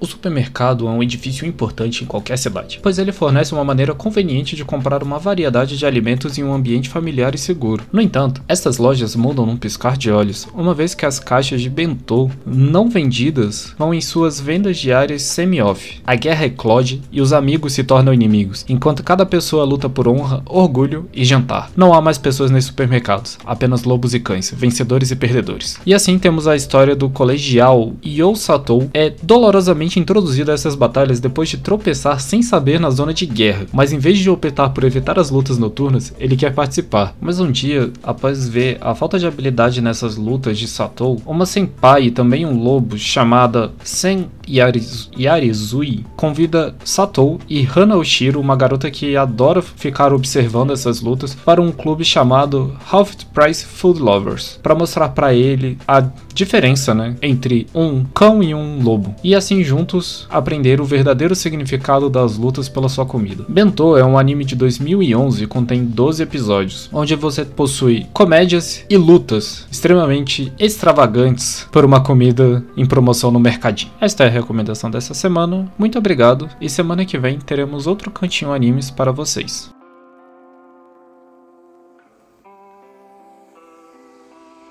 O supermercado é um edifício importante em qualquer cidade, pois ele fornece uma maneira conveniente de comprar uma variedade de alimentos em um ambiente familiar e seguro. No entanto, estas lojas mudam num piscar de olhos, uma vez que as caixas de bentô não vendidas vão em suas vendas diárias semi-off. A guerra eclode e os amigos se tornam inimigos, enquanto cada pessoa luta por honra, orgulho e jantar. Não há mais pessoas nesses supermercados, apenas lobos e cães, vencedores e perdedores. E assim temos a história do colegial Yo Satou, é dolorosamente introduzido a essas batalhas depois de tropeçar sem saber na zona de guerra, mas em vez de optar por evitar as lutas noturnas, ele quer participar. Mas um dia, após ver a falta de habilidade nessas lutas de Satou, uma senpai e também um lobo chamada Sen Yariz Yarizui convida Satou e Hana Oshiro, uma garota que adora ficar observando essas lutas, para um clube chamado Half Price Food Lovers, para mostrar para ele a diferença, né, entre um cão e um lobo. E assim juntos aprender o verdadeiro significado das lutas pela sua comida. Bento é um anime de 2011 contém 12 episódios, onde você possui comédias e lutas extremamente extravagantes por uma comida em promoção no mercadinho. Esta é a recomendação dessa semana. Muito obrigado e semana que vem teremos outro cantinho animes para vocês.